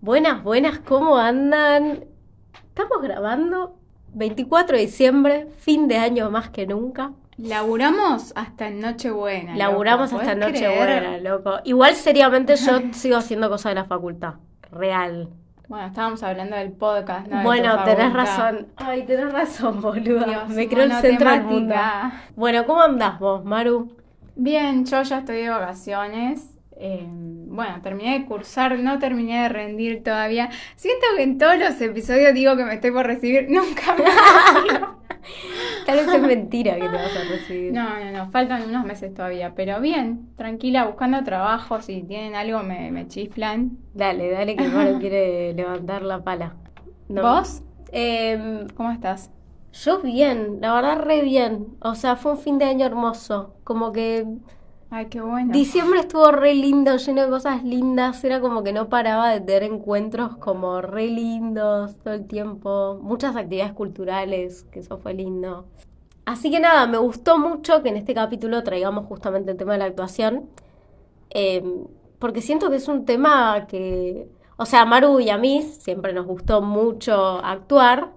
Buenas, buenas, ¿cómo andan? Estamos grabando 24 de diciembre, fin de año más que nunca. Laburamos hasta en Nochebuena. Laburamos loco, hasta ¿podés Nochebuena, loco. Igual seriamente yo sigo haciendo cosas de la facultad. Real. Bueno, estábamos hablando del podcast, ¿no? De bueno, tenés facultad. razón. Ay, tenés razón, boluda. Dios, Me creo el centro del mundo. Bueno, ¿cómo andás vos, Maru? Bien, yo ya estoy de vacaciones. Eh, bueno, terminé de cursar, no terminé de rendir todavía. Siento que en todos los episodios digo que me estoy por recibir. Nunca me. Tal vez es mentira que te vas a recibir. No, no, no, faltan unos meses todavía. Pero bien, tranquila, buscando trabajo. Si tienen algo, me, me chiflan. Dale, dale, que Maru quiere levantar la pala. No. ¿Vos? Em, ¿Cómo estás? Yo bien, la verdad re bien. O sea, fue un fin de año hermoso. Como que Ay, qué bueno. diciembre estuvo re lindo, lleno de cosas lindas. Era como que no paraba de tener encuentros como re lindos todo el tiempo. Muchas actividades culturales, que eso fue lindo. Así que nada, me gustó mucho que en este capítulo traigamos justamente el tema de la actuación. Eh, porque siento que es un tema que, o sea, a Maru y a mí siempre nos gustó mucho actuar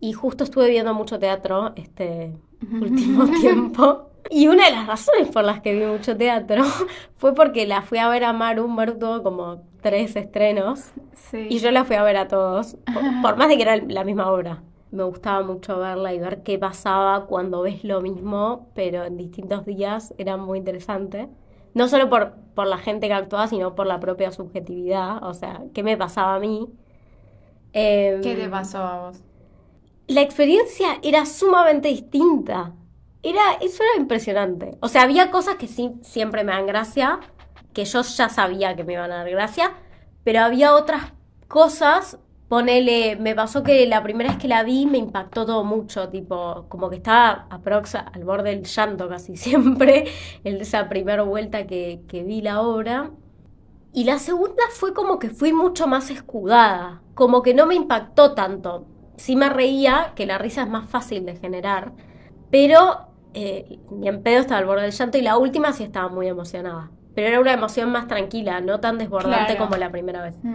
y justo estuve viendo mucho teatro este último tiempo. Y una de las razones por las que vi mucho teatro fue porque la fui a ver a Maru. Maru tuvo como tres estrenos Sí. y yo la fui a ver a todos, por, por más de que era la misma obra. Me gustaba mucho verla y ver qué pasaba cuando ves lo mismo, pero en distintos días, era muy interesante. No solo por, por la gente que actuaba, sino por la propia subjetividad, o sea, qué me pasaba a mí. Em, ¿Qué te pasó a vos? La experiencia era sumamente distinta. Era, eso era impresionante. O sea, había cosas que sí siempre me dan gracia, que yo ya sabía que me iban a dar gracia, pero había otras cosas, ponele, me pasó que la primera vez que la vi me impactó todo mucho, tipo, como que estaba aproxa al borde del llanto casi siempre, en esa primera vuelta que, que vi la obra. Y la segunda fue como que fui mucho más escudada, como que no me impactó tanto. Sí me reía, que la risa es más fácil de generar, pero eh, ni en pedo estaba al borde del llanto y la última sí estaba muy emocionada. Pero era una emoción más tranquila, no tan desbordante Claro. como la primera vez. Mm.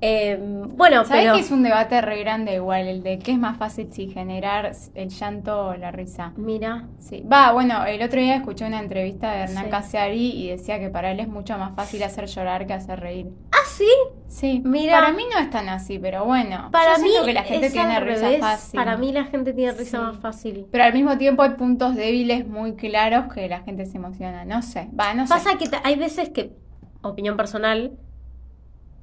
Eh, bueno, ¿Sabés pero... que es un debate re grande igual, el de qué es más fácil si generar el llanto o la risa? Mira, Sí. Va, bueno, el otro día escuché una entrevista de Hernán Sí. Casiari y decía que para él es mucho más fácil hacer llorar que hacer reír. Sí, Sí. Mira. Para mí no es tan así, pero bueno. para yo mí que la gente tiene risa revés. fácil. Para mí la gente tiene risa Sí. más fácil. Pero al mismo tiempo hay puntos débiles muy claros que la gente se emociona. No sé. Va, no sé. Pasa que te- hay veces que, opinión personal,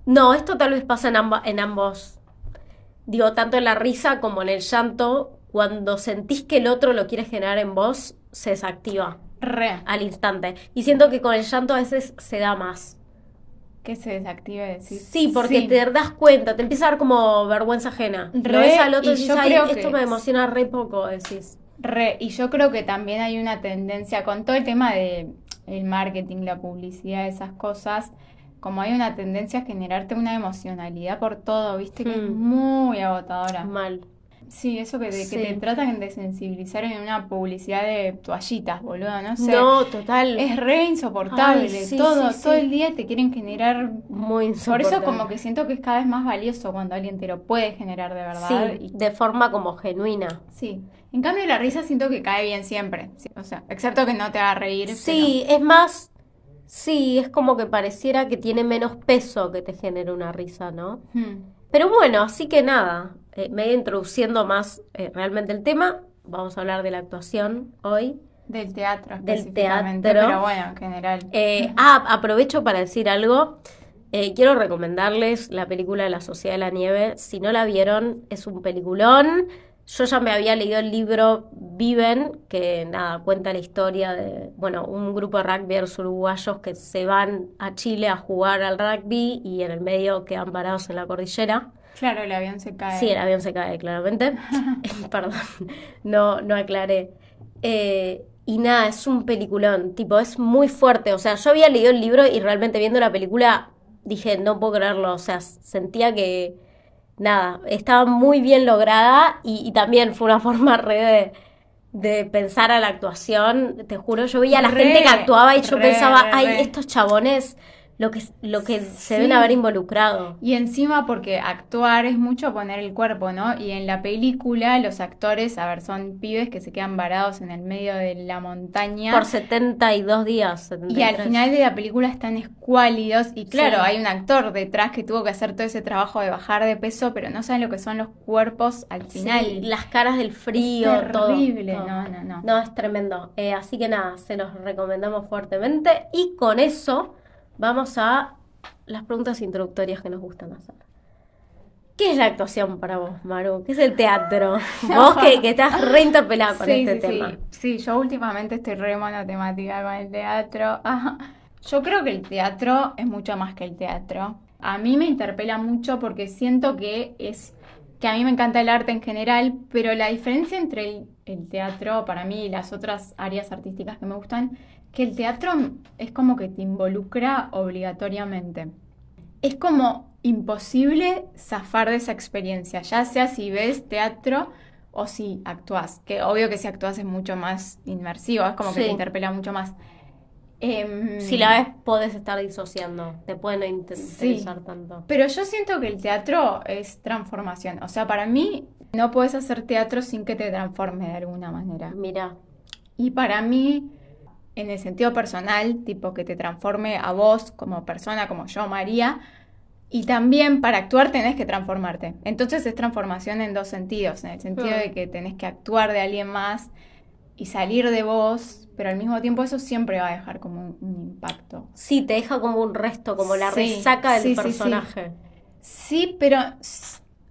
no, esto tal vez pasa en, amba- en ambos, digo, tanto en la risa como en el llanto, cuando sentís que el otro lo quiere generar en vos, se desactiva Re. al instante. Y siento que con el llanto a veces se da más. Que se desactive decir. Sí, porque Sí. te das cuenta, te empieza a dar como vergüenza ajena. Lo Re, ves al otro y decís, yo "Ay, creo esto que me emociona re poco, decís. Re, y yo creo que también hay una tendencia con todo el tema de el marketing, la publicidad, esas cosas, como hay una tendencia a generarte una emocionalidad por todo, viste, que es Hmm. muy agotadora. Mal. Sí, eso que, te- que Sí. te tratan de sensibilizar en una publicidad de toallitas, boludo, no sé. No, total. Es re insoportable, Ay, sí, todo, sí, todo el día te quieren generar... Muy Por eso insoportable. como que siento que es cada vez más valioso cuando alguien te lo puede generar de verdad. Sí, y de forma como genuina. Sí. En cambio, la risa siento que cae bien siempre. O sea, excepto que no te haga reír. Sí, es más, sí, es como que pareciera que tiene menos peso que te genere una risa, ¿no? Hmm. Pero bueno, así que nada, eh, me he introduciendo más eh, realmente el tema. Vamos a hablar de la actuación hoy. Del teatro Del teatro. Pero bueno, en general. Eh, ah, aprovecho para decir algo. Eh, quiero recomendarles la película La Sociedad de la Nieve. Si no la vieron, es un peliculón. Yo ya me había leído el libro Viven, que nada, cuenta la historia de, bueno, un grupo de rugbyers uruguayos que se van a Chile a jugar al rugby y en el medio quedan parados en la cordillera. Claro, el avión se cae. Sí, el avión se cae, claramente. Perdón, no, no aclaré. Eh, y nada, es un peliculón, tipo, es muy fuerte. O sea, yo había leído el libro y realmente viendo la película dije, no puedo creerlo. O sea, sentía que, nada, estaba muy bien lograda y, y también fue una forma re de, de pensar a la actuación. Te juro, yo veía a la Re, gente que actuaba y yo re, pensaba, re, ay, estos chabones lo que, lo que se Sí. deben haber involucrado. Y encima porque actuar es mucho poner el cuerpo, ¿no? Y en la película los actores, a ver, son pibes que se quedan varados en el medio de la montaña. Por 72 días. Y al 73. final de la película están escuálidos y claro, Sí. hay un actor detrás que tuvo que hacer todo ese trabajo de bajar de peso, pero no saben lo que son los cuerpos al Sí, final. las caras del frío, Es terrible, todo. no, no, no. No, es tremendo. Eh, así que nada, se los recomendamos fuertemente. Y con eso vamos a las preguntas introductorias que nos gustan hacer. ¿Qué es la actuación para vos, Maru? ¿Qué es el teatro? Vos que, que estás re interpelada con Sí, este sí, tema. sí. Sí, yo últimamente estoy re monotemática con el teatro. Ajá. Yo creo que el teatro es mucho más que el teatro. A mí me interpela mucho porque siento que es que a mí me encanta el arte en general, pero la diferencia entre el, el teatro para mí y las otras áreas artísticas que me gustan, que el teatro es como que te involucra obligatoriamente. Es como imposible zafar de esa experiencia, ya sea si ves teatro o si actúas, que obvio que si actúas es mucho más inmersivo, es como que te interpela mucho más. Em, Si la ves, podés estar disociando. Te puede no inter- Sí. interesar tanto. Pero yo siento que el teatro es transformación, o sea, para mí no puedes hacer teatro sin que te transforme de alguna manera. Mira, Y para mí, en el sentido personal, tipo que te transforme a vos como persona, como yo, María, y también para actuar tenés que transformarte. Entonces es transformación en dos sentidos, en el sentido de que tenés que actuar de alguien más y salir de vos, pero al mismo tiempo eso siempre va a dejar como un, un impacto. sí, te deja como un resto, como la Sí, resaca del sí, sí, sí. personaje. Sí, pero,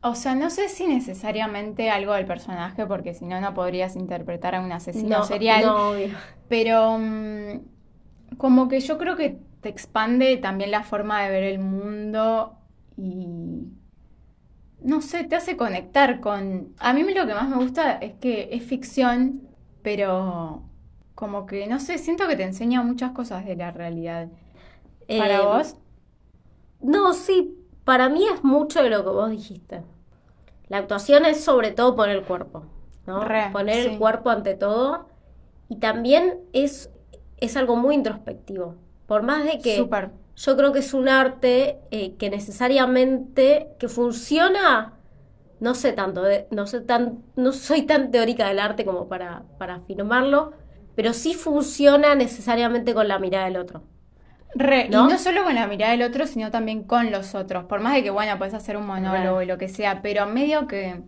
o sea, no sé si necesariamente algo del personaje, porque si no, no podrías interpretar a un asesino No, serial. no, obvio. Pero mm, como que yo creo que te expande también la forma de ver el mundo y no sé, te hace conectar con... A mí lo que más me gusta es que es ficción, pero como que, no sé, siento que te enseña muchas cosas de la realidad. ¿Para Eh, vos? No, sí, para mí es mucho de lo que vos dijiste. La actuación es sobre todo poner el cuerpo, ¿no? Re, poner sí. el cuerpo ante todo. Y también es, es algo muy introspectivo. Por más de que yo creo que es un arte eh, que necesariamente, que funciona, no sé tanto, no sé tan, no soy tan teórica del arte como para, para afirmarlo, pero sí funciona necesariamente con la mirada del otro. Re, ¿No? y no solo con la mirada del otro, sino también con los otros. Por más de que, bueno, puedes hacer un monólogo y lo que sea, pero medio que,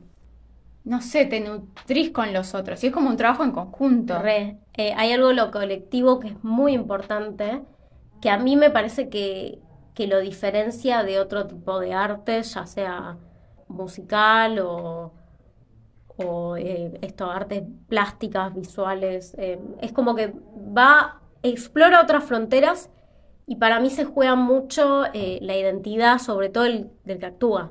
no sé, te nutrís con los otros. Y es como un trabajo en conjunto. Re. Eh, hay algo lo colectivo que es muy importante, que a mí me parece que, que lo diferencia de otro tipo de arte, ya sea musical o, o eh, esto, artes plásticas, visuales. eh, es como que va, explora otras fronteras y para mí se juega mucho eh, la identidad, sobre todo el, del que actúa.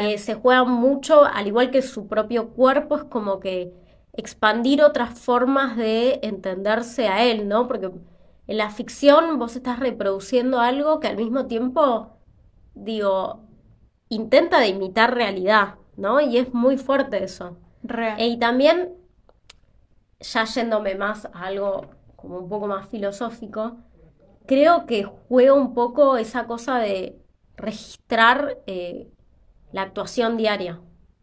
Eh, se juega mucho, al igual que su propio cuerpo, es como que expandir otras formas de entenderse a él, ¿no? Porque en la ficción vos estás reproduciendo algo que al mismo tiempo, digo, intenta de imitar realidad, ¿no? Y es muy fuerte eso. Re. E- y también, ya yéndome más a algo como un poco más filosófico, creo que juega un poco esa cosa de registrar eh, la actuación diaria.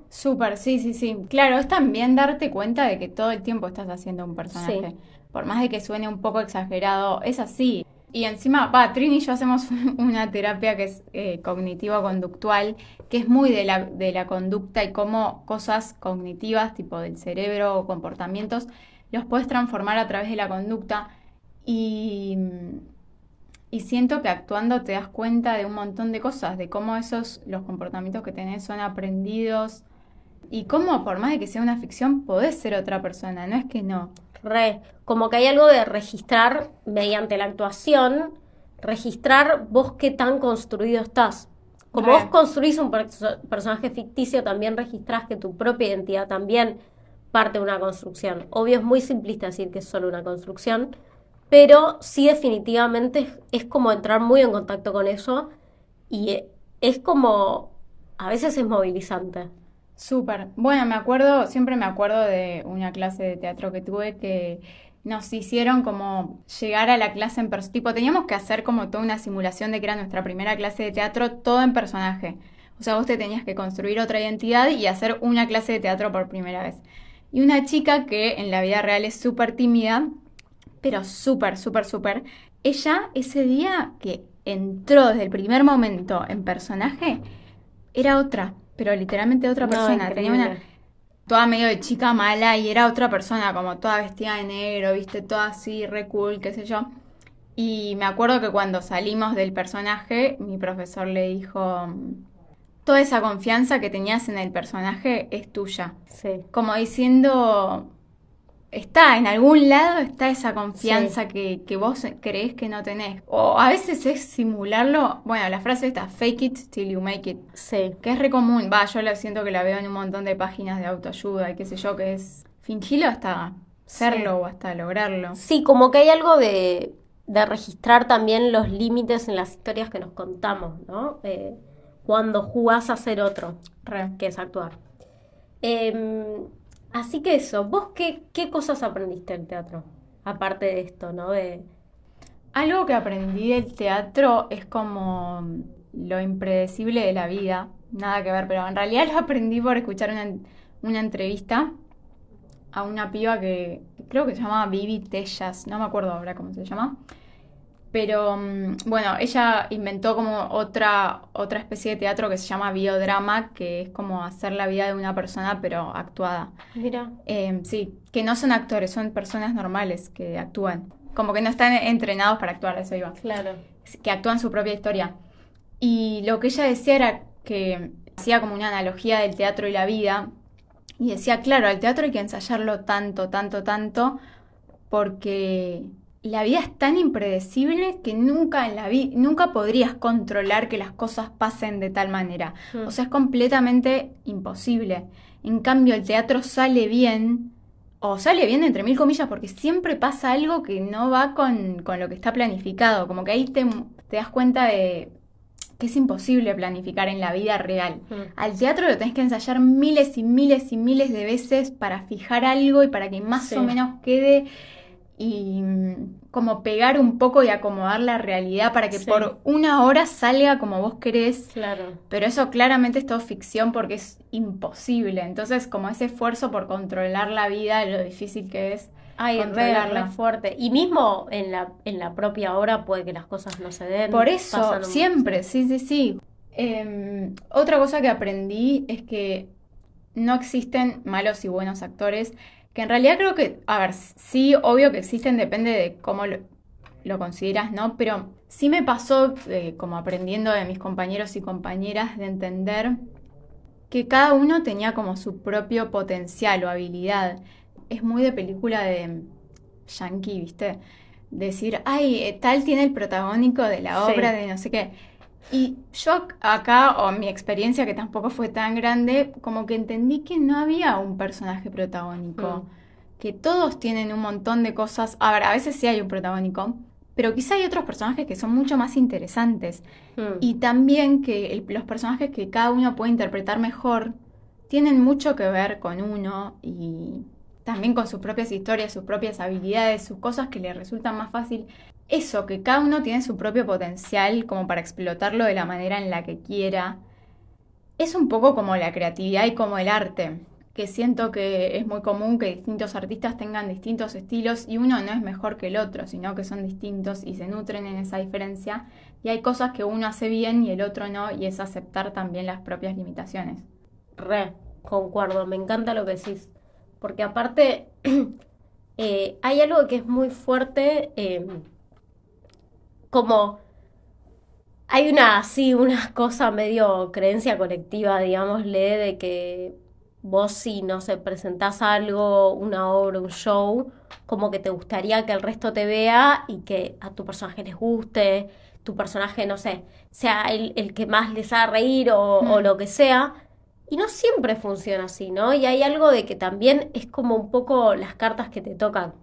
Súper, sí, sí, sí. Claro, es también darte cuenta de que todo el tiempo estás haciendo un personaje. Sí. Por más de que suene un poco exagerado, es así. Y encima, va, Trini y yo hacemos una terapia que es eh, cognitivo-conductual, que es muy de la, de la conducta y cómo cosas cognitivas, tipo del cerebro o comportamientos, los puedes transformar a través de la conducta. Y, y siento que actuando te das cuenta de un montón de cosas, de cómo esos, los comportamientos que tenés son aprendidos y cómo, por más de que sea una ficción, podés ser otra persona, no es que no. Re, como que hay algo de registrar mediante la actuación, registrar vos qué tan construido estás. Como Re. vos construís un perso- personaje ficticio, también registrás que tu propia identidad también parte de una construcción. Obvio es muy simplista decir que es solo una construcción, pero sí definitivamente es, como entrar muy en contacto con eso y es como, a veces es movilizante. Súper. Bueno, me acuerdo, siempre me acuerdo de una clase de teatro que tuve que nos hicieron como llegar a la clase en persona. Tipo, teníamos que hacer como toda una simulación de que era nuestra primera clase de teatro, todo en personaje. O sea, vos te tenías que construir otra identidad y hacer una clase de teatro por primera vez. Y una chica que en la vida real es súper tímida, pero súper, súper, súper. Ella ese día que entró desde el primer momento en personaje, era otra, pero literalmente otra No, persona. Tenía una toda medio de chica mala y era otra persona, como toda vestida de negro, viste, toda así, re cool, qué sé yo. Y me acuerdo que cuando salimos del personaje, mi profesor le dijo, toda esa confianza que tenías en el personaje es tuya. Sí. Como diciendo, está, en algún lado está esa confianza que, que vos creés que no tenés. O a veces es simularlo, bueno, la frase está, fake it till you make it. Sí. Que es re común, va, yo la siento que la veo en un montón de páginas de autoayuda y qué sé yo, que es fingirlo hasta serlo o hasta lograrlo. Sí, como que hay algo de, de registrar también los límites en las historias que nos contamos, ¿no? Eh, cuando jugás a ser otro, Re. que es actuar. Em, así que eso, ¿vos qué, qué cosas aprendiste del teatro? Aparte de esto, ¿no? De, Algo que aprendí del teatro es como lo impredecible de la vida, nada que ver, pero en realidad lo aprendí por escuchar una, una entrevista a una piba que creo que se llamaba Vivi Tellas, no me acuerdo ahora cómo se llama. Pero mm, bueno, ella inventó como otra, otra especie de teatro que se llama biodrama, que es como hacer la vida de una persona pero actuada. mira, Eh, sí, que no son actores, son personas normales que actúan. Como que no están entrenados para actuar, eso iba. claro. Que actúan su propia historia. Y lo que ella decía era que hacía como una analogía del teatro y la vida. Y decía, claro, al teatro hay que ensayarlo tanto, tanto, tanto, porque la vida es tan impredecible que nunca en la vida, nunca podrías controlar que las cosas pasen de tal manera. Mm. O sea, es completamente imposible. En cambio, el teatro sale bien, o sale bien entre mil comillas, porque siempre pasa algo que no va con, con lo que está planificado. Como que ahí te, te das cuenta de que es imposible planificar en la vida real. Mm. Al teatro lo tenés que ensayar miles y miles y miles de veces para fijar algo y para que más Sí. o menos quede y como pegar un poco y acomodar la realidad para que Sí. por una hora salga como vos querés. Claro. Pero eso claramente es todo ficción porque es imposible. Entonces, como ese esfuerzo por controlar la vida, lo difícil que es Ay, controlarla. fuerte. Y mismo en la, en la propia obra puede que las cosas no se den. Por eso, siempre, sí, sí, sí. Em, otra cosa que aprendí es que no existen malos y buenos actores, que en realidad creo que, a ver, sí, obvio que existen, depende de cómo lo, lo consideras, ¿no? Pero sí me pasó, eh, como aprendiendo de mis compañeros y compañeras, de entender que cada uno tenía como su propio potencial o habilidad. Es muy de película de yankee, ¿viste? Decir, ay, eh, tal tiene el protagónico de la Sí. obra de no sé qué. Y yo acá, o mi experiencia que tampoco fue tan grande, como que entendí que no había un personaje protagónico. Que todos tienen un montón de cosas. A ver, a veces sí hay un protagónico, pero quizá hay otros personajes que son mucho más interesantes. Mm. Y también que el- los personajes que cada uno puede interpretar mejor tienen mucho que ver con uno y también con sus propias historias, sus propias habilidades, sus cosas que le resultan más fácil. Eso, que cada uno tiene su propio potencial como para explotarlo de la manera en la que quiera. Es un poco como la creatividad y como el arte, que siento que es muy común que distintos artistas tengan distintos estilos y uno no es mejor que el otro, sino que son distintos y se nutren en esa diferencia. Y hay cosas que uno hace bien y el otro no, y es aceptar también las propias limitaciones. Re, concuerdo, me encanta lo que decís. Porque aparte, eh, hay algo que es muy fuerte, eh, como hay una así, una cosa medio creencia colectiva, digámosle, de que vos si no sé, presentás algo, una obra, un show, como que te gustaría que el resto te vea y que a tu personaje les guste, tu personaje, no sé, sea el, el que más les haga reír o, o Mm. lo que sea. Y no siempre funciona así, ¿no? Y hay algo de que también es como un poco las cartas que te tocan,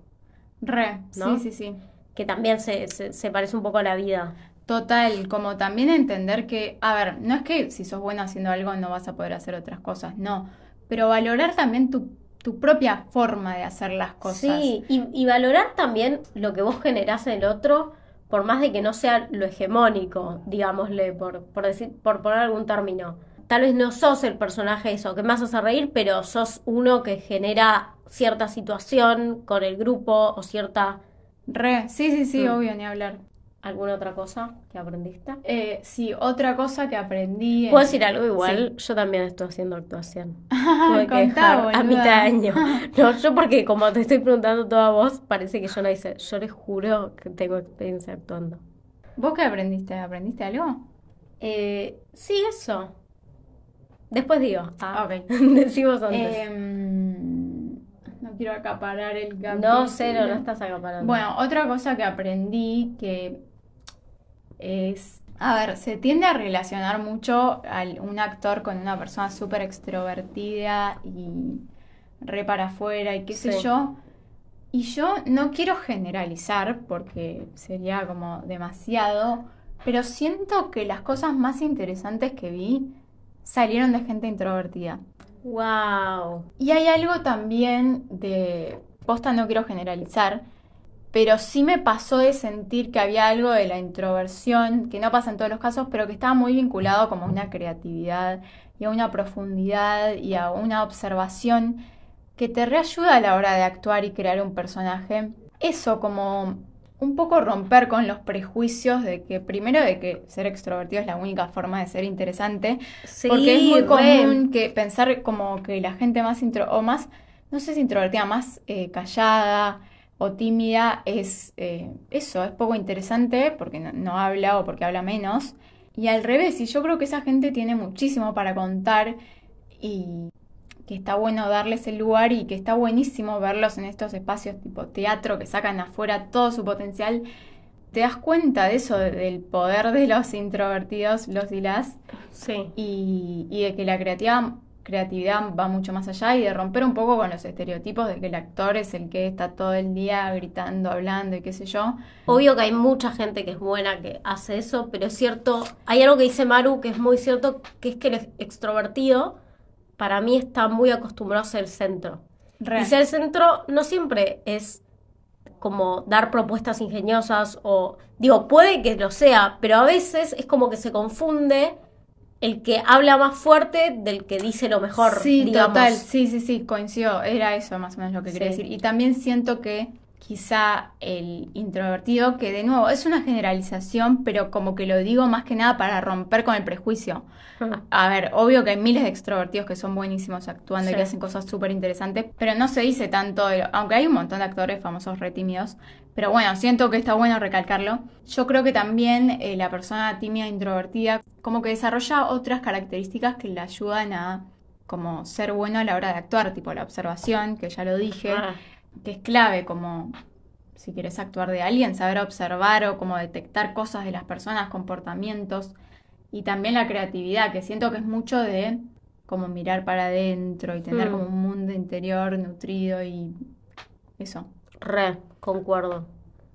Re, ¿No? sí, sí, sí. Que también se, se, se parece un poco a la vida. Total, como también entender que, a ver, no es que si sos bueno haciendo algo no vas a poder hacer otras cosas, no, pero valorar también tu, tu propia forma de hacer las cosas. Sí, y, y valorar también lo que vos generás en el otro, por más de que no sea lo hegemónico, digámosle, por, por, decir, por poner algún término. Tal vez no sos el personaje eso que más hace reír, pero sos uno que genera cierta situación con el grupo o cierta Re, sí, sí, sí, Mm. obvio, ni hablar. alguna otra cosa que aprendiste. Eh, sí, otra cosa que aprendí. en- Puedo decir algo igual, yo también estoy haciendo actuación. Tuve que dejar a mitad de año. No, yo porque como te estoy preguntando toda vos, parece que yo no hice. Yo les juro que tengo experiencia actuando. ¿Vos qué aprendiste? ¿Aprendiste algo? Eh, sí, eso. Después digo. Ah, Ok. Decimos antes. No quiero acaparar el capítulo. no, cero, no estás acaparando. Bueno, otra cosa que aprendí que es, a ver, se tiende a relacionar mucho al, un actor con una persona súper extrovertida y re para afuera y qué sé yo. Y yo no quiero generalizar porque sería como demasiado, pero siento que las cosas más interesantes que vi salieron de gente introvertida. Wow. Y hay algo también de, posta no quiero generalizar, pero sí me pasó de sentir que había algo de la introversión, que no pasa en todos los casos, pero que estaba muy vinculado como a una creatividad y a una profundidad y a una observación que te reayuda a la hora de actuar y crear un personaje. Eso como un poco romper con los prejuicios de que primero de que ser extrovertido es la única forma de ser interesante, Sí, porque es muy común que pensar como que la gente más intro o más, no sé si introvertida, más eh, callada o tímida es eh, eso, es poco interesante porque no, no habla o porque habla menos. Y al revés, y yo creo que esa gente tiene muchísimo para contar y que está bueno darles el lugar y que está buenísimo verlos en estos espacios tipo teatro que sacan afuera todo su potencial. Te das cuenta de eso, de- del poder de los introvertidos, los y las, Sí. y, y de que la creativa- creatividad va mucho más allá y de romper un poco con los estereotipos de que el actor es el que está todo el día gritando, hablando y qué sé yo. Obvio que hay mucha gente que es buena que hace eso, pero es cierto, hay algo que dice Maru que es muy cierto, que es que el extrovertido para mí está muy acostumbrado a ser el centro. Y ser el centro no siempre es como dar propuestas ingeniosas o, digo, puede que lo sea, pero a veces es como que se confunde el que habla más fuerte del que dice lo mejor, Sí, digamos. total, sí, sí, sí, coincido, era eso más o menos lo que quería decir. Y también siento que quizá el introvertido, que de nuevo es una generalización, pero como que lo digo más que nada para romper con el prejuicio. A ver, obvio que hay miles de extrovertidos que son buenísimos actuando y que hacen cosas súper interesantes, pero no se dice tanto, aunque hay un montón de actores famosos re tímidos, pero bueno, siento que está bueno recalcarlo. Yo creo que también eh, la persona tímida e introvertida como que desarrolla otras características que le ayudan a como ser bueno a la hora de actuar, tipo la observación, que ya lo dije, Ah, que es clave como si quieres actuar de alguien, saber observar o como detectar cosas de las personas, comportamientos y también la creatividad, que siento que es mucho de como mirar para adentro y tener Mm. como un mundo interior nutrido y eso. re, concuerdo.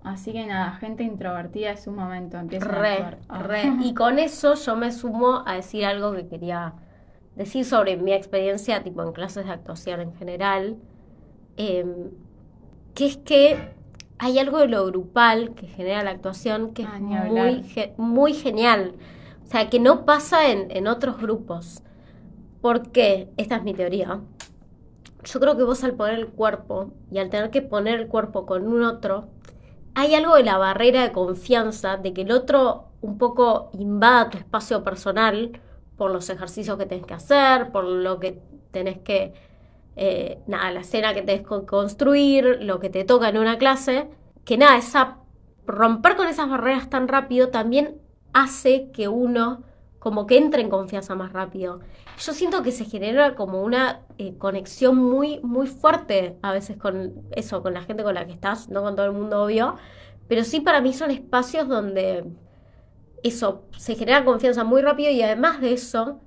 Así que nada, gente introvertida es un momento, empieza a actuar. Ah. re. Y con eso yo me sumo a decir algo que quería decir sobre mi experiencia, tipo en clases de actuación en general, em, que es que hay algo de lo grupal que genera la actuación que es Ah, muy, ge- muy genial. O sea, que no pasa en, en otros grupos. ¿Por qué? Esta es mi teoría. Yo creo que vos al poner el cuerpo y al tener que poner el cuerpo con un otro, hay algo de la barrera de confianza, de que el otro un poco invada tu espacio personal por los ejercicios que tenés que hacer, por lo que tenés que, eh, nada, la escena que tenés que construir, lo que te toca en una clase, que nada, esa, romper con esas barreras tan rápido también hace que uno como que entre en confianza más rápido. Yo siento que se genera como una eh, conexión muy, muy fuerte a veces con eso, con la gente con la que estás, no con todo el mundo obvio, pero sí para mí son espacios donde eso, se genera confianza muy rápido y además de eso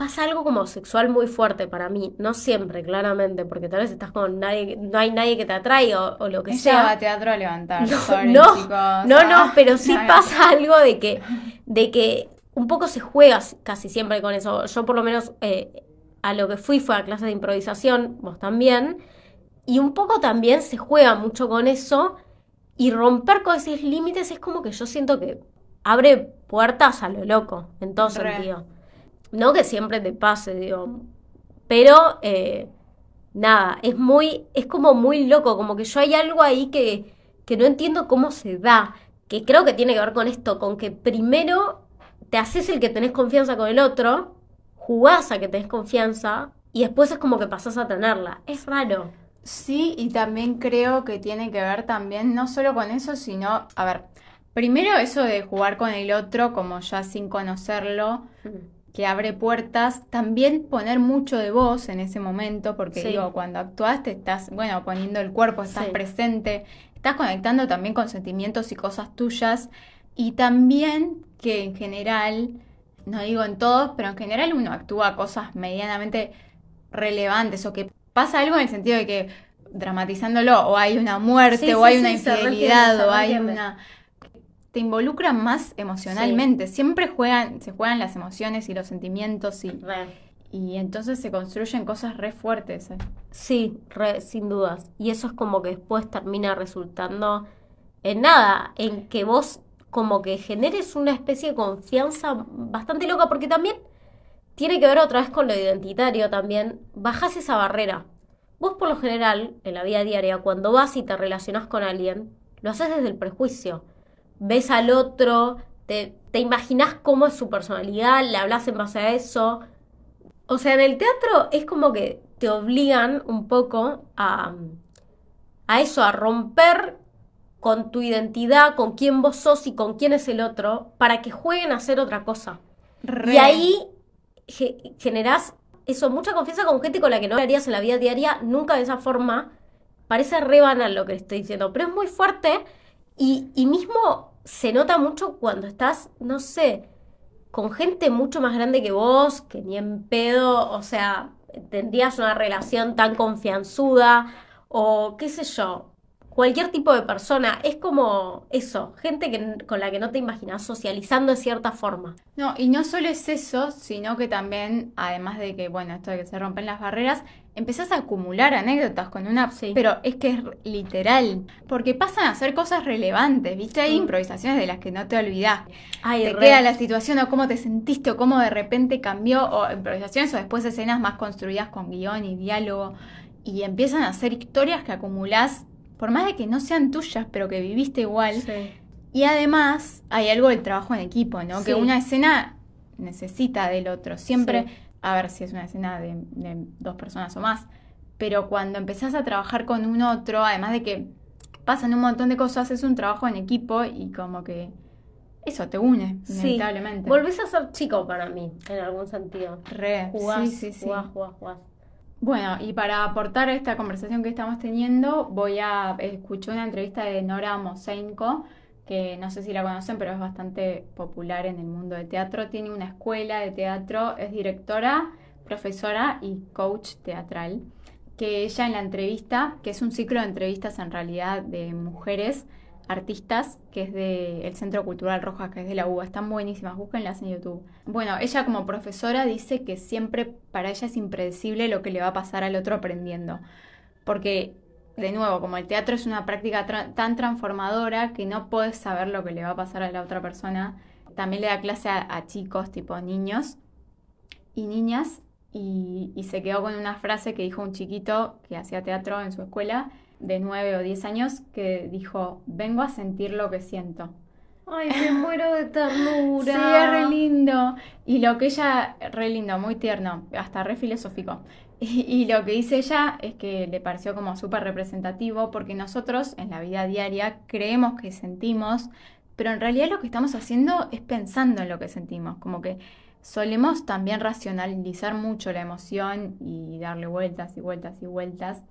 pasa algo como sexual muy fuerte para mí, no siempre, claramente, porque tal vez estás con nadie, no hay nadie que te atraiga o, o lo que Ella sea. va a teatro a levantar, No, sorry, no, chicos. No, no, Ah, pero sí no, pasa algo de que, de que un poco se juega casi siempre con eso. Yo por lo menos eh, a lo que fui fue a clases de improvisación, vos también, y un poco también se juega mucho con eso y romper con esos límites es como que yo siento que abre puertas a lo loco, en todo sentido. No que siempre te pase, digo, pero eh, nada, es muy, es como muy loco, como que yo hay algo ahí que, que no entiendo cómo se da, que creo que tiene que ver con esto, con que primero te haces el que tenés confianza con el otro, jugás a que tenés confianza y después es como que pasás a tenerla. Es raro. Sí, y también creo que tiene que ver también no solo con eso, sino, a ver, primero eso de jugar con el otro como ya sin conocerlo, que abre puertas, también poner mucho de vos en ese momento, porque digo, cuando actuaste estás, bueno, poniendo el cuerpo, estás presente, estás conectando también con sentimientos y cosas tuyas, y también que en general, no digo en todos, pero en general uno actúa cosas medianamente relevantes o que pasa algo en el sentido de que dramatizándolo o hay una muerte o hay una infidelidad o hay una te involucran más emocionalmente siempre juegan se juegan las emociones y los sentimientos y y entonces se construyen cosas re fuertes ¿eh? sí re, sin dudas y eso es como que después termina resultando en nada en que vos como que generes una especie de confianza bastante loca porque también tiene que ver otra vez con lo identitario también, bajas esa barrera. Vos por lo general, en la vida diaria, cuando vas y te relacionas con alguien, lo haces desde el prejuicio. Ves al otro, te, te imaginas cómo es su personalidad, le hablas en base a eso. O sea, en el teatro es como que te obligan un poco a, a eso, a romper con tu identidad, con quién vos sos y con quién es el otro, para que jueguen a hacer otra cosa. Y ahí generás eso, mucha confianza con gente con la que no harías en la vida diaria, nunca de esa forma. Parece re banal lo que estoy diciendo, pero es muy fuerte y, y mismo se nota mucho cuando estás, no sé, con gente mucho más grande que vos, que ni en pedo, o sea, tendrías una relación tan confianzuda o qué sé yo, cualquier tipo de persona. Es como eso, gente que, con la que no te imaginas socializando de cierta forma. No, y no solo es eso, sino que también, además de que, bueno, esto de que se rompen las barreras, empezás a acumular anécdotas con una... Sí. Pero es que es literal, porque pasan a ser cosas relevantes, ¿viste? Hay improvisaciones de las que no te olvidás. Ay, te queda la situación o cómo te sentiste o cómo de repente cambió, o improvisaciones o después escenas más construidas con guion y diálogo. Y empiezan a ser historias que acumulás por más de que no sean tuyas, pero que viviste igual. Y además hay algo del trabajo en equipo, ¿no? Que una escena necesita del otro. Siempre, a ver si es una escena de, dos personas o más, pero cuando empezás a trabajar con un otro, además de que pasan un montón de cosas, es un trabajo en equipo y como que eso te une, inevitablemente. Volvés a ser chico para mí, en algún sentido. Re, jugás, sí, sí, sí. jugás, jugás, jugás. Bueno, y para aportar esta conversación que estamos teniendo, voy a escuchar una entrevista de Nora Mosenko, que no sé si la conocen, pero es bastante popular en el mundo del teatro. Tiene una escuela de teatro, es directora, profesora y coach teatral. Que ella en la entrevista, que es un ciclo de entrevistas en realidad de mujeres, artistas, que es del Centro Cultural Roja, que es de la UBA. Están buenísimas, búsquenlas en YouTube. Bueno, ella como profesora dice que siempre para ella es impredecible lo que le va a pasar al otro aprendiendo. Porque, de nuevo, como el teatro es una práctica tan transformadora que no puedes saber lo que le va a pasar a la otra persona. También le da clase a, chicos, tipo niños y niñas, y, y se quedó con una frase que dijo un chiquito que hacía teatro en su escuela, de 9 o 10 años que dijo, vengo a sentir lo que siento. Ay, me muero de ternura. Sí, es re lindo. Y lo que ella, re lindo, muy tierno, hasta re filosófico. Y, lo que dice ella es que le pareció como súper representativo porque nosotros en la vida diaria creemos que sentimos, pero en realidad lo que estamos haciendo es pensando en lo que sentimos, como que solemos también racionalizar mucho la emoción y darle vueltas y vueltas y vueltas.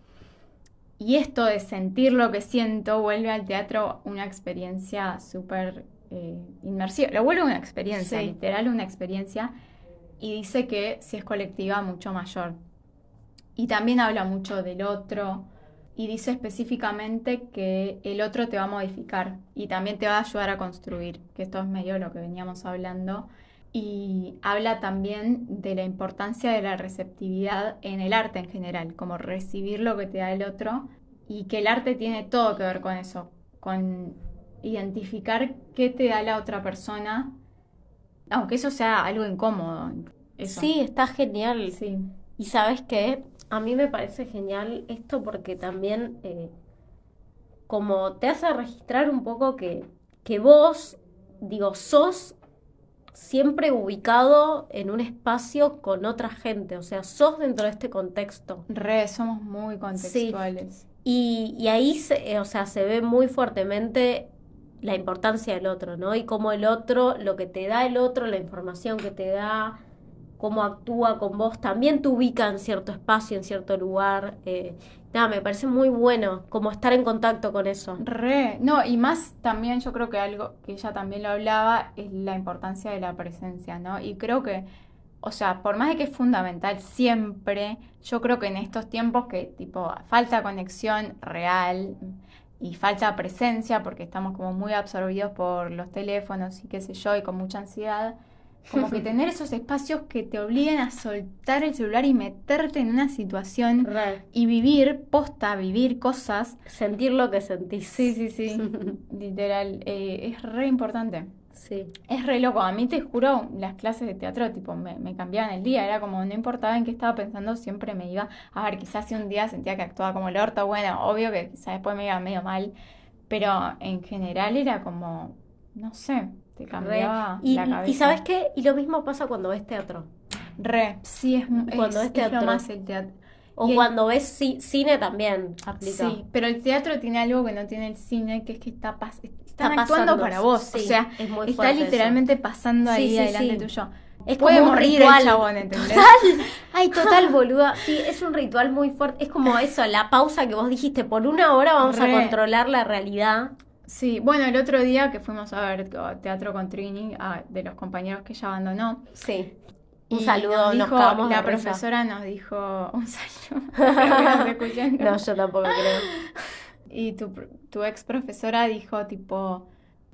Y esto de sentir lo que siento vuelve al teatro una experiencia súper eh, inmersiva. Lo vuelve una experiencia, literal una experiencia. Y dice que si es colectiva, mucho mayor. Y también habla mucho del otro. Y dice específicamente que el otro te va a modificar y también te va a ayudar a construir, que esto es medio lo que veníamos hablando. Y habla también de la importancia de la receptividad en el arte en general, como recibir lo que te da el otro y que el arte tiene todo que ver con eso, con identificar qué te da la otra persona, aunque eso sea algo incómodo. eso. Sí, está genial. Sí. Y sabes qué, a mí me parece genial esto porque también eh, como te hace registrar un poco que, que vos, digo, sos siempre ubicado en un espacio con otra gente, o sea, sos dentro de este contexto. Re, somos muy contextuales. Y, y ahí, se, eh, o sea, se ve muy fuertemente la importancia del otro, ¿no? Y cómo el otro, lo que te da el otro, la información que te da, cómo actúa con vos, también te ubica en cierto espacio, en cierto lugar. eh, nada, me parece muy bueno como estar en contacto con eso. Re, no, y más también yo creo que algo que ella también lo hablaba es la importancia de la presencia, ¿no? Y creo que, o sea, por más de que es fundamental siempre, yo creo que en estos tiempos que tipo falta conexión real y falta presencia porque estamos como muy absorbidos por los teléfonos y qué sé yo, y con mucha ansiedad, como que tener esos espacios que te obliguen a soltar el celular y meterte en una situación y vivir, posta, vivir cosas. Sentir lo que sentís. Sí, sí, sí, literal, eh, es re importante. Sí. Es re loco, a mí te juro, las clases de teatro tipo me, me cambiaban el día, era como no importaba en qué estaba pensando, siempre me iba, a ver, quizás si un día sentía que actuaba como el orto, bueno, obvio que quizás después me iba medio mal, pero en general era como, no sé, te cambiaba Y, la y cabeza. sabes qué, y lo mismo pasa cuando ves teatro. Re, sí, es, es, Cuando es es teatro. lo más el teatro. O Y el- cuando ves ci- cine también aplica. Sí, pero el teatro tiene algo que no tiene el cine, que es que está pas- están Está actuando pasando, para vos. sí, o sea, es muy está fuerte eso. literalmente pasando ahí Sí, adelante tuyo. Es Puede como un morir ritual. el chabón, ¿entendés? Ay, total, boluda. Sí, es un ritual muy fuerte. Es como eso, la pausa que vos dijiste, por una hora vamos Re. a controlar la realidad. Sí, bueno, el otro día que fuimos a ver teatro con Trini, ah, de los compañeros que ella abandonó. Sí. Un y saludo, nos dijo, la profesora nos dijo un saludo. No, yo tampoco creo. Y tu, tu ex profesora dijo tipo,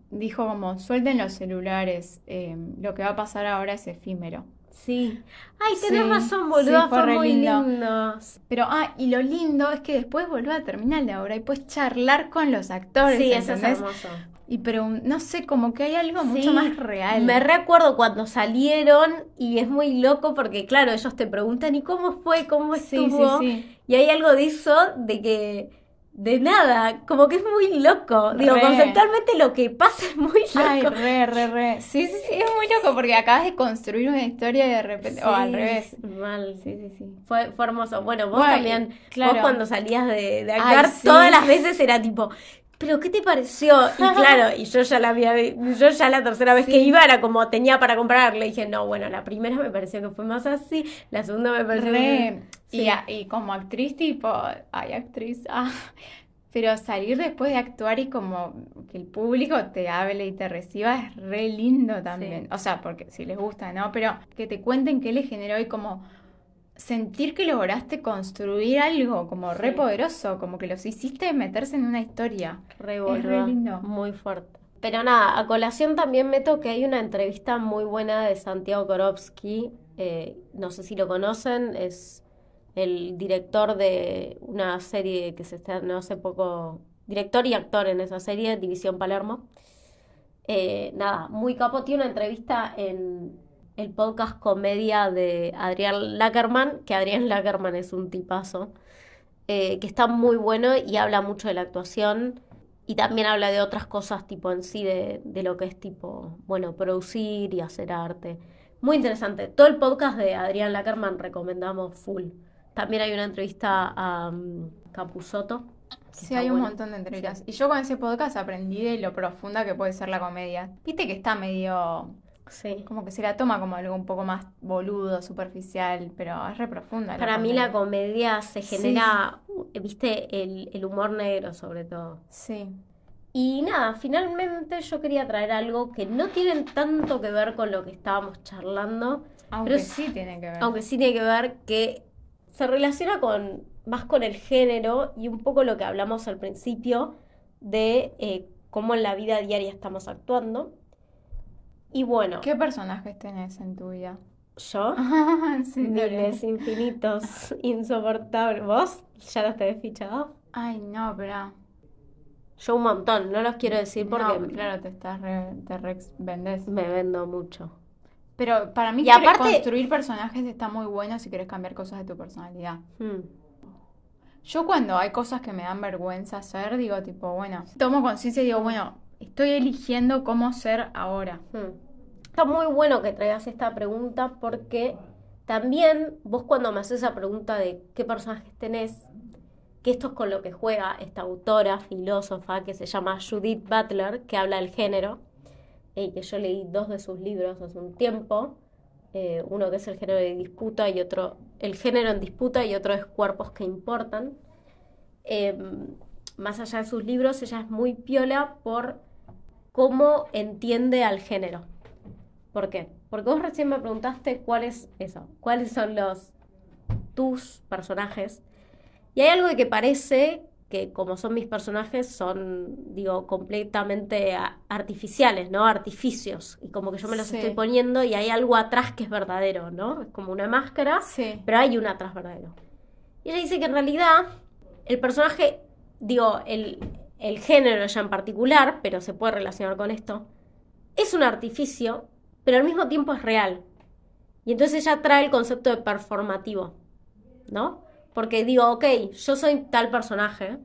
dijo como, suelten los celulares, eh, lo que va a pasar ahora es efímero. Sí. Ay, tenés Sí, razón, boluda, sí, fue fue muy lindo. lindo. Pero, ah, y lo lindo es que después volvés a terminar la obra y puedes charlar con los actores, Sí, eso es hermoso. Y pero, no sé, como que hay algo Sí, mucho más real. Me recuerdo cuando salieron y es muy loco porque, claro, ellos te preguntan, ¿y cómo fue? ¿Cómo estuvo? sí, sí. Y hay algo de eso, de que, de nada, como que es muy loco. Digo, Re. conceptualmente lo que pasa es muy loco. Ay, re, re, re. Sí, sí, sí, es muy loco porque acabas de construir una historia y de repente, o al revés. Mal. Sí, sí, sí. Fue, fue hermoso. Bueno, vos también, claro. vos cuando salías de, de Ay, actuar, sí. todas las veces era tipo, ¿pero qué te pareció? Y claro, y yo ya la había, yo ya la tercera vez que iba era como tenía para comprar. Le dije, no, bueno, la primera me pareció que fue más así, la segunda me pareció Re. Y, a- y como actriz, tipo, ay, actriz, ah. Pero salir después de actuar y como que el público te hable y te reciba es re lindo también. Sí. O sea, porque si les gusta, ¿no? Pero que te cuenten qué les generó y como sentir que lograste construir algo como re Sí. poderoso, como que los hiciste meterse en una historia. Re Es re lindo. Muy fuerte. Pero nada, a colación también meto que hay una entrevista muy buena de Santiago Korowski. eh, no sé si lo conocen, es el director de una serie que se estrenó hace poco, director y actor en esa serie, División Palermo. Eh, nada, muy capo. Tiene una entrevista en el podcast Comedia de Adrián Lackerman, que Adrián Lackerman es un tipazo, eh, que está muy bueno y habla mucho de la actuación y también habla de otras cosas, tipo en sí, de, de lo que es tipo, bueno, producir y hacer arte. Muy interesante. Todo el podcast de Adrián Lackerman recomendamos full. También hay una entrevista a um, Capusotto. que Sí, hay un buena. montón de entrevistas. Y yo con ese podcast aprendí de lo profunda que puede ser la comedia. Viste que está medio Sí. como que se la toma como algo un poco más boludo, superficial, pero es re profunda. Para mí la comedia. se Sí. genera, viste, el, el humor negro sobre todo. Sí. Y nada, finalmente yo quería traer algo que no tiene tanto que ver con lo que estábamos charlando, Aunque Pero sí tiene que ver. aunque sí tiene que ver que se relaciona con más con el género y un poco lo que hablamos al principio de eh, cómo en la vida diaria estamos actuando. Y bueno, ¿Qué personajes tenés en tu vida? yo, sí, miles infinitos, insoportables. ¿Vos? ¿Ya los tenés fichados? Ay, no, pero... Yo un montón, no los quiero decir porque No, claro, te estás re, te re me vendo mucho. Pero para mí Y aparte- construir personajes está muy bueno si quieres cambiar cosas de tu personalidad. Hmm. Yo cuando hay cosas que me dan vergüenza hacer, digo tipo, bueno, tomo conciencia y digo, bueno, estoy eligiendo cómo ser ahora. Hmm. Está muy bueno que traigas esta pregunta porque también vos cuando me haces esa pregunta de qué personajes tenés, que esto es con lo que juega esta autora, filósofa, que se llama Judith Butler, que habla del género, y que yo leí dos de sus libros hace un tiempo, eh, uno que es el género de disputa y otro, el género en disputa y otro es cuerpos que importan. Eh, más allá de sus libros, ella es muy piola por cómo entiende al género. ¿Por qué? Porque vos recién me preguntaste cuál es eso, cuáles son los tus personajes. Y hay algo que parece que como son mis personajes son, digo, completamente artificiales, ¿no? Artificios. Y como que yo me los Sí. estoy poniendo y hay algo atrás que es verdadero, ¿no? Es como una máscara, Sí. pero hay un atrás verdadero. Y ella dice que en realidad el personaje, digo, el, el género ya en particular, pero se puede relacionar con esto, es un artificio, pero al mismo tiempo es real. Y entonces ella trae el concepto de performativo, ¿no? Porque digo, ok, yo soy tal personaje,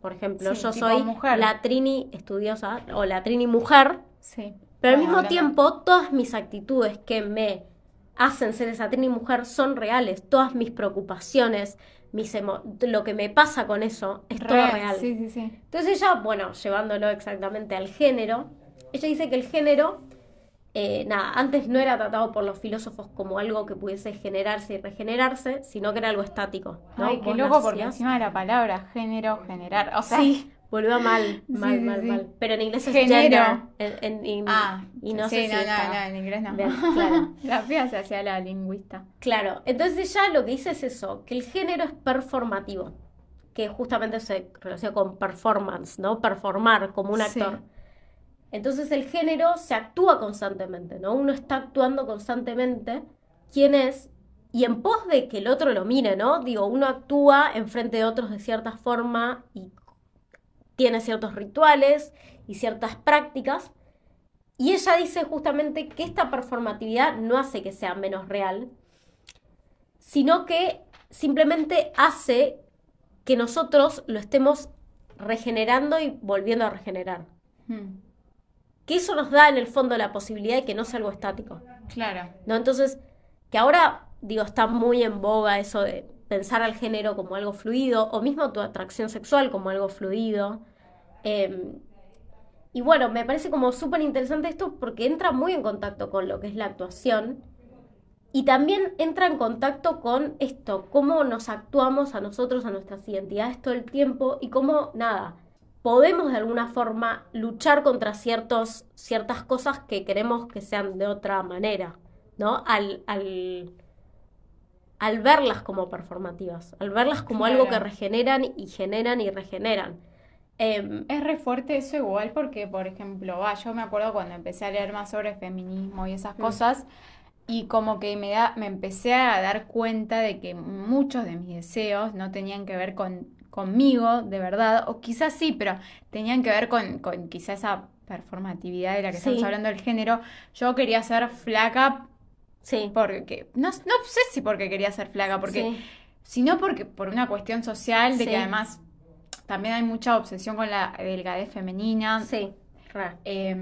por ejemplo, Sí, yo soy mujer. la Trini estudiosa o la Trini mujer, Sí. pero al mismo hablando- tiempo, todas mis actitudes que me hacen ser esa Trini mujer son reales. Todas mis preocupaciones, mis emo- lo que me pasa con eso, es todo Re, real. Sí, sí, sí. Entonces ella, bueno, llevándolo exactamente al género, ella dice que el género, eh, nada, antes no era tratado por los filósofos como algo que pudiese generarse y regenerarse, sino que era algo estático. ¿no? Ay, qué Vos loco porque nacías- encima de la palabra género, generar, o sea, Sí, volvió mal, mal, Sí, mal, sí. mal. Pero en inglés es Género. gender. En, en- en- Ah, y no sí, sé si no, está- no, no, en inglés no. Bien, claro. La fía se hacía la lingüista. Claro, entonces ya lo que dice es eso, que el género es performativo, que justamente se relaciona con performance, ¿no? Performar como un actor. Entonces el género se actúa constantemente, ¿no? Uno está actuando constantemente quién es y en pos de que el otro lo mire, ¿no? Digo, uno actúa enfrente de otros de cierta forma y tiene ciertos rituales y ciertas prácticas. Y ella dice justamente que esta performatividad no hace que sea menos real, sino que simplemente hace que nosotros lo estemos regenerando y volviendo a regenerar. Hmm, Que eso nos da en el fondo la posibilidad de que no sea algo estático. Claro. ¿no? Entonces, que ahora, digo, está muy en boga eso de pensar al género como algo fluido, o mismo tu atracción sexual como algo fluido. Eh, y bueno, me parece como súper interesante esto porque entra muy en contacto con lo que es la actuación y también entra en contacto con esto, cómo nos actuamos a nosotros, a nuestras identidades todo el tiempo y cómo, nada, podemos de alguna forma luchar contra ciertos, ciertas cosas que queremos que sean de otra manera, ¿no? Al, al verlas como performativas, al verlas como algo que regeneran y generan y regeneran. Em, Es re fuerte eso igual porque, por ejemplo, va, yo me acuerdo cuando empecé a leer más sobre feminismo y esas Mm. cosas, y como que me, da, me empecé a dar cuenta de que muchos de mis deseos no tenían que ver con, conmigo, de verdad, o quizás sí, pero tenían que ver con, con quizá esa performatividad de la que Sí. estamos hablando del género. Yo quería ser flaca sí, porque, no, no sé si porque quería ser flaca, porque sí, sino porque por una cuestión social de Sí. que además también hay mucha obsesión con la delgadez femenina sí, eh,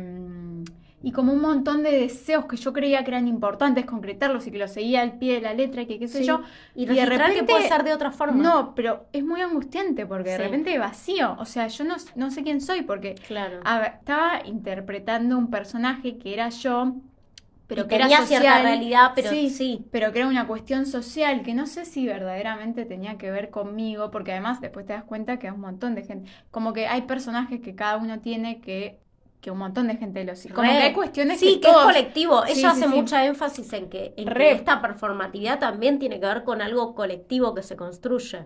y como un montón de deseos que yo creía que eran importantes concretarlos y que los seguía al pie de la letra y que qué sé Sí. yo Y y de que repente- puede ser de otra forma. no pero es muy angustiante porque de Sí. repente vacío o sea yo no, no sé quién soy porque Claro. a estaba interpretando un personaje que era yo pero Y que era tenía cierta social, realidad, pero sí, sí. pero que era una cuestión social que no sé si verdaderamente tenía que ver conmigo, porque además después te das cuenta que es un montón de gente, como que hay personajes que cada uno tiene que, que un montón de gente los como Re. que hay cuestiones sí, que que, es colectivo. Sí, Ella sí, hace mucha énfasis en que, en que esta performatividad también tiene que ver con algo colectivo que se construye.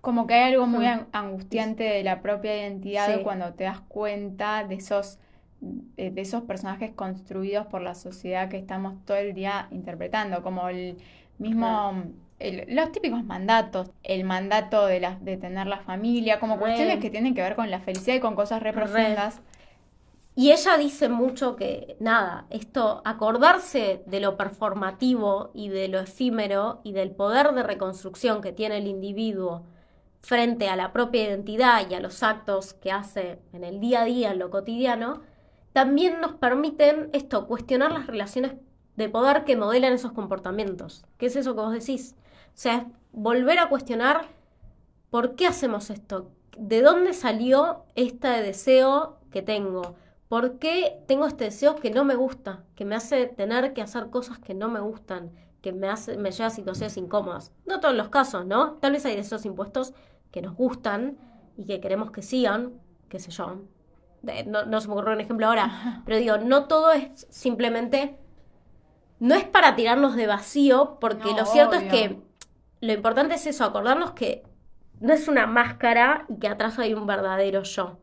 como que hay algo muy an- angustiante de la propia identidad cuando te das cuenta de esos de, de esos personajes construidos por la sociedad que estamos todo el día interpretando, como el mismo... El- los típicos mandatos, el mandato de, la, de tener la familia, como cuestiones que tienen que ver con la felicidad y con cosas re. Y ella dice mucho que, nada, esto, acordarse de lo performativo y de lo efímero y del poder de reconstrucción que tiene el individuo frente a la propia identidad y a los actos que hace en el día a día, en lo cotidiano, también nos permiten esto, cuestionar las relaciones de poder que modelan esos comportamientos. ¿Qué es eso que vos decís? O sea, es volver a cuestionar ¿Por qué hacemos esto? ¿De dónde salió este deseo que tengo? ¿Por qué tengo este deseo que no me gusta? Que me hace tener que hacer cosas que no me gustan, que me hace, me lleva a situaciones incómodas. No todos los casos, ¿no? Tal vez hay deseos impuestos que nos gustan y que queremos que sigan, qué sé yo. No, no se me ocurre un ejemplo ahora, pero digo, no todo es simplemente. No es para tirarnos de vacío, porque No, lo cierto es que lo importante es eso, acordarnos que no es una máscara y que atrás hay un verdadero yo.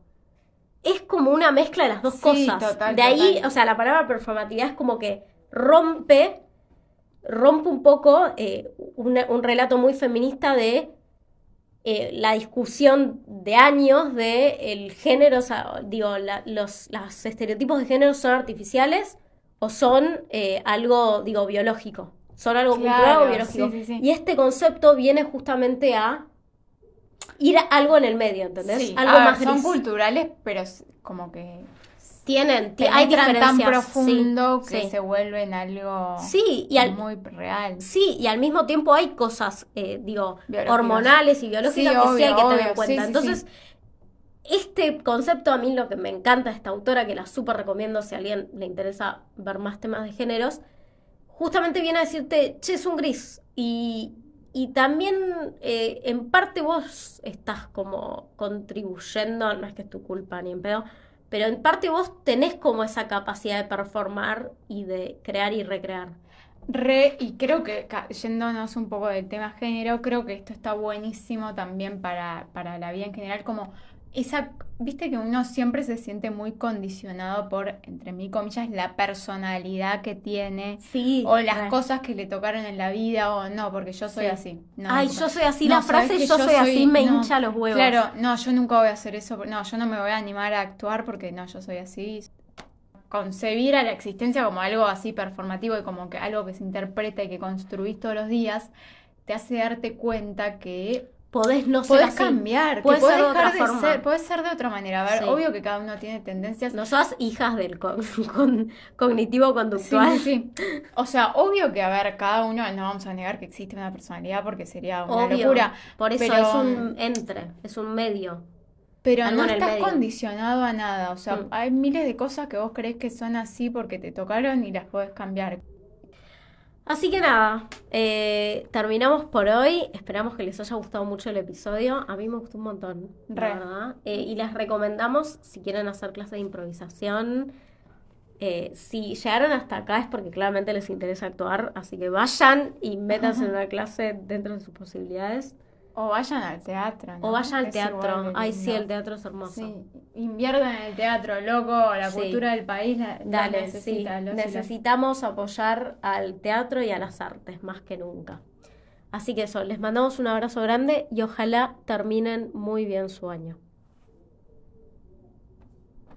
Es como una mezcla de las dos Sí, cosas. total, de ahí, total. o sea, la palabra performatividad es como que rompe, rompe un poco eh, una- un relato muy feminista de eh, la discusión de años de el género, o sea, digo, la- los, los estereotipos de género son artificiales o son eh, algo, digo, biológico. Son algo Claro, cultural o biológico. sí, sí, sí. Y este concepto viene justamente a ir a algo en el medio, ¿entendés? Sí, Algo a ver, más son gris. culturales, pero como que Tienen, ti- hay penetran tan diferencias. profundo sí, que sí. se vuelven algo Sí, y al, muy real. Sí, y al mismo tiempo hay cosas, eh, digo, hormonales y biológicas que sí hay obvio, que tener en obvio, cuenta. Entonces, este concepto a mí lo que me encanta de esta autora, que la súper recomiendo si a alguien le interesa ver más temas de géneros, justamente viene a decirte, che, es un gris. Y, y también eh, en parte vos estás como contribuyendo, no es que es tu culpa ni en pedo, pero en parte vos tenés como esa capacidad de performar y de crear y recrear. Re, y creo que yéndonos un poco del tema género, creo que esto está buenísimo también para, para la vida en general, como esa, viste que uno siempre se siente muy condicionado por, entre mil comillas, la personalidad que tiene, Sí. o las cosas que le tocaron en la vida, o no, porque yo soy Sí. así. No, Ay, yo soy así, No, la ¿sabes frase yo, soy así me no. hincha los huevos. Claro, no, yo nunca voy a hacer eso, no, yo no me voy a animar a actuar porque no, yo soy así. Concebir a la existencia como algo así performativo y como que algo que se interpreta y que construís todos los días, te hace darte cuenta que Podés no ser podés así. cambiar, Podés ser de dejar otra de ser, podés ser de otra manera. A ver, Sí. obvio que cada uno tiene tendencias. No sos hijas del con- con- Sí, sí, sí. O sea, obvio que, a ver, cada uno no vamos a negar que existe una personalidad porque sería una Obvio. locura. Por eso pero- es un entre, es un medio. Pero Algo no estás condicionado a nada. O sea, Mm. hay miles de cosas que vos crees que son así porque te tocaron y las podés cambiar. Así que nada, eh, terminamos por hoy. Esperamos que les haya gustado mucho el episodio. A mí me gustó un montón, la verdad. Eh, y les recomendamos, si quieren hacer clases de improvisación, eh, si llegaron hasta acá es porque claramente les interesa actuar. Así que vayan y métanse en una clase dentro de sus posibilidades. O vayan al teatro, ¿no? O vayan al teatro. Ay, sí, el teatro es hermoso. Sí, inviertan en el teatro, loco. La Sí. cultura del país la, la Dale, necesita. sí. los Necesitamos apoyar al teatro y a las artes más que nunca. Así que eso, les mandamos un abrazo grande y ojalá terminen muy bien su año.